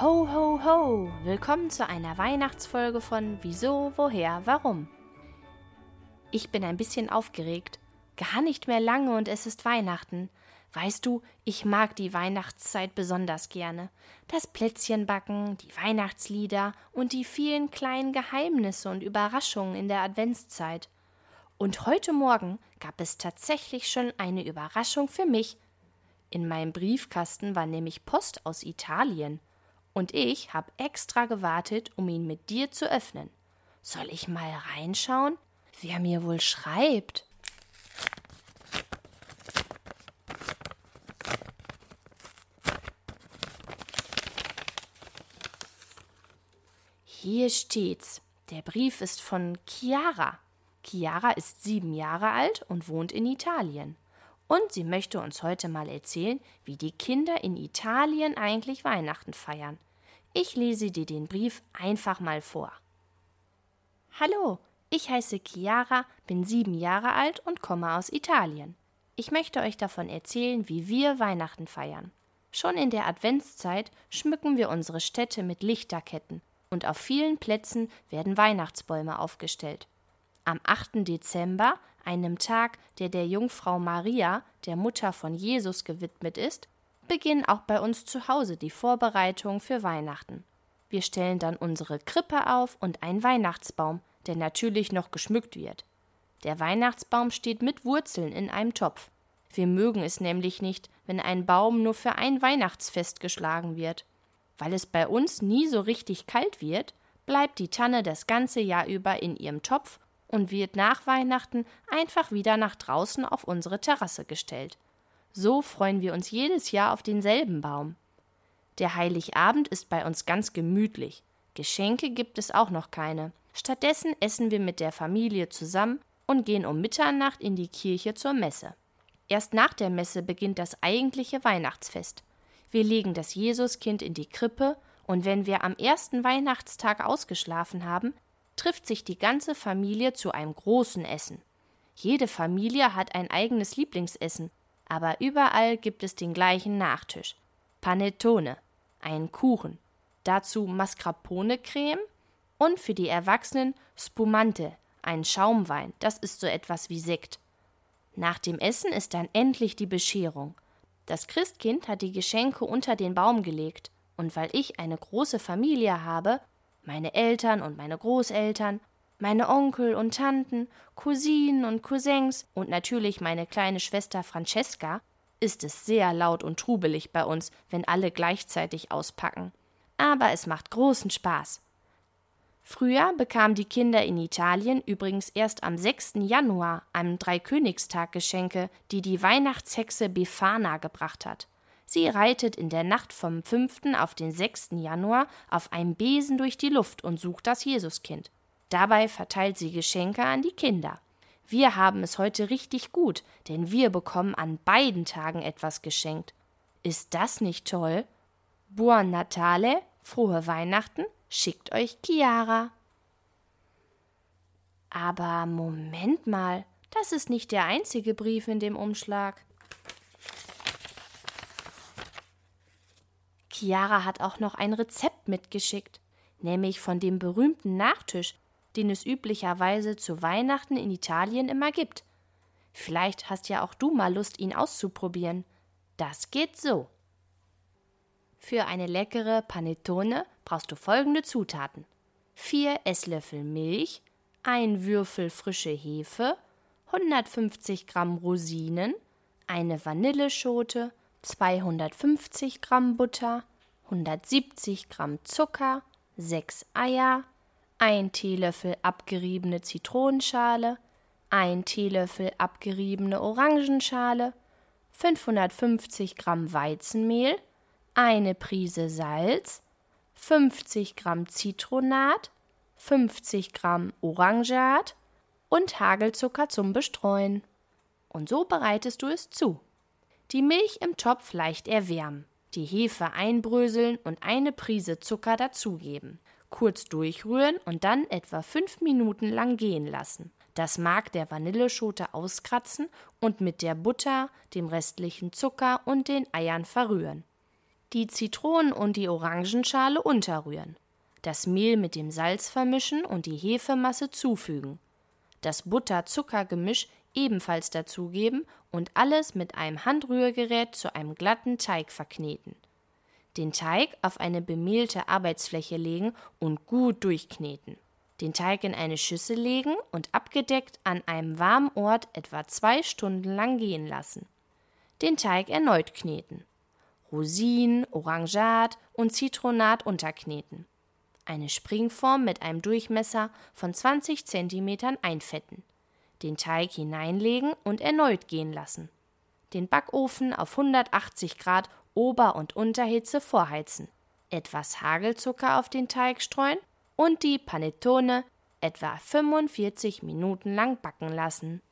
Ho, ho, ho! Willkommen zu einer Weihnachtsfolge von Wieso, Woher, Warum. Ich bin ein bisschen aufgeregt. Gar nicht mehr lange und es ist Weihnachten. Weißt du, ich mag die Weihnachtszeit besonders gerne. Das Plätzchenbacken, die Weihnachtslieder und die vielen kleinen Geheimnisse und Überraschungen in der Adventszeit. Und heute Morgen gab es tatsächlich schon eine Überraschung für mich. In meinem Briefkasten war nämlich Post aus Italien. Und ich habe extra gewartet, um ihn mit dir zu öffnen. Soll ich mal reinschauen? Wer mir wohl schreibt? Hier steht's. Der Brief ist von Chiara. Chiara ist sieben Jahre alt und wohnt in Italien. Und sie möchte uns heute mal erzählen, wie die Kinder in Italien eigentlich Weihnachten feiern. Ich lese dir den Brief einfach mal vor. Hallo, ich heiße Chiara, bin sieben Jahre alt und komme aus Italien. Ich möchte euch davon erzählen, wie wir Weihnachten feiern. Schon in der Adventszeit schmücken wir unsere Städte mit Lichterketten und auf vielen Plätzen werden Weihnachtsbäume aufgestellt. Am 8. Dezember, einem Tag, der der Jungfrau Maria, der Mutter von Jesus, gewidmet ist, beginnen auch bei uns zu Hause die Vorbereitungen für Weihnachten. Wir stellen dann unsere Krippe auf und einen Weihnachtsbaum, der natürlich noch geschmückt wird. Der Weihnachtsbaum steht mit Wurzeln in einem Topf. Wir mögen es nämlich nicht, wenn ein Baum nur für ein Weihnachtsfest geschlagen wird. Weil es bei uns nie so richtig kalt wird, bleibt die Tanne das ganze Jahr über in ihrem Topf und wird nach Weihnachten einfach wieder nach draußen auf unsere Terrasse gestellt. So freuen wir uns jedes Jahr auf denselben Baum. Der Heiligabend ist bei uns ganz gemütlich. Geschenke gibt es auch noch keine. Stattdessen essen wir mit der Familie zusammen und gehen um Mitternacht in die Kirche zur Messe. Erst nach der Messe beginnt das eigentliche Weihnachtsfest. Wir legen das Jesuskind in die Krippe und wenn wir am ersten Weihnachtstag ausgeschlafen haben, trifft sich die ganze Familie zu einem großen Essen. Jede Familie hat ein eigenes Lieblingsessen, aber überall gibt es den gleichen Nachtisch. Panettone, einen Kuchen, dazu Mascarpone-Creme und für die Erwachsenen Spumante, ein Schaumwein, das ist so etwas wie Sekt. Nach dem Essen ist dann endlich die Bescherung. Das Christkind hat die Geschenke unter den Baum gelegt, und weil ich eine große Familie habe, meine Eltern und meine Großeltern, meine Onkel und Tanten, Cousinen und Cousins und natürlich meine kleine Schwester Francesca, ist es sehr laut und trubelig bei uns, wenn alle gleichzeitig auspacken. Aber es macht großen Spaß. Früher bekamen die Kinder in Italien übrigens erst am 6. Januar, am Dreikönigstag, Geschenke, die die Weihnachtshexe Befana gebracht hat. Sie reitet in der Nacht vom 5. auf den 6. Januar auf einem Besen durch die Luft und sucht das Jesuskind. Dabei verteilt sie Geschenke an die Kinder. Wir haben es heute richtig gut, denn wir bekommen an beiden Tagen etwas geschenkt. Ist das nicht toll? Buon Natale, frohe Weihnachten schickt euch Chiara. Aber Moment mal, das ist nicht der einzige Brief in dem Umschlag. Chiara hat auch noch ein Rezept mitgeschickt, nämlich von dem berühmten Nachtisch, den es üblicherweise zu Weihnachten in Italien immer gibt. Vielleicht hast ja auch du mal Lust, ihn auszuprobieren. Das geht so. Für eine leckere Panettone brauchst du folgende Zutaten: 4 Esslöffel Milch, ein Würfel frische Hefe, 150 Gramm Rosinen, eine Vanilleschote, 250 Gramm Butter, 170 Gramm Zucker, 6 Eier, 1 Teelöffel abgeriebene Zitronenschale, 1 Teelöffel abgeriebene Orangenschale, 550 Gramm Weizenmehl, eine Prise Salz, 50 Gramm Zitronat, 50 Gramm Orangeat und Hagelzucker zum Bestreuen. Und so bereitest du es zu. Die Milch im Topf leicht erwärmen, die Hefe einbröseln und eine Prise Zucker dazugeben. Kurz durchrühren und dann etwa fünf Minuten lang gehen lassen. Das Mark der Vanilleschote auskratzen und mit der Butter, dem restlichen Zucker und den Eiern verrühren. Die Zitronen und die Orangenschale unterrühren. Das Mehl mit dem Salz vermischen und die Hefemasse zufügen. Das Butter-Zucker-Gemisch ebenfalls dazugeben und alles mit einem Handrührgerät zu einem glatten Teig verkneten. Den Teig auf eine bemehlte Arbeitsfläche legen und gut durchkneten. Den Teig in eine Schüssel legen und abgedeckt an einem warmen Ort etwa zwei Stunden lang gehen lassen. Den Teig erneut kneten. Rosinen, Orangat und Zitronat unterkneten. Eine Springform mit einem Durchmesser von 20 cm einfetten. Den Teig hineinlegen und erneut gehen lassen. Den Backofen auf 180 Grad Ober- und Unterhitze vorheizen. Etwas Hagelzucker auf den Teig streuen und die Panettone etwa 45 Minuten lang backen lassen.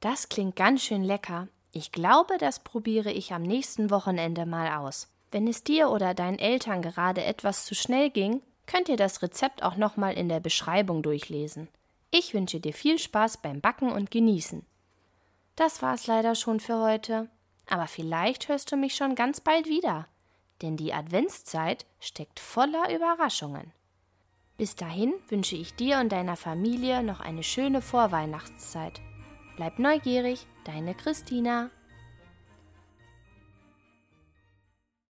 Das klingt ganz schön lecker. Ich glaube, das probiere ich am nächsten Wochenende mal aus. Wenn es dir oder deinen Eltern gerade etwas zu schnell ging, könnt ihr das Rezept auch nochmal in der Beschreibung durchlesen. Ich wünsche dir viel Spaß beim Backen und Genießen. Das war's leider schon für heute, aber vielleicht hörst du mich schon ganz bald wieder, denn die Adventszeit steckt voller Überraschungen. Bis dahin wünsche ich dir und deiner Familie noch eine schöne Vorweihnachtszeit. Bleib neugierig, deine Christina.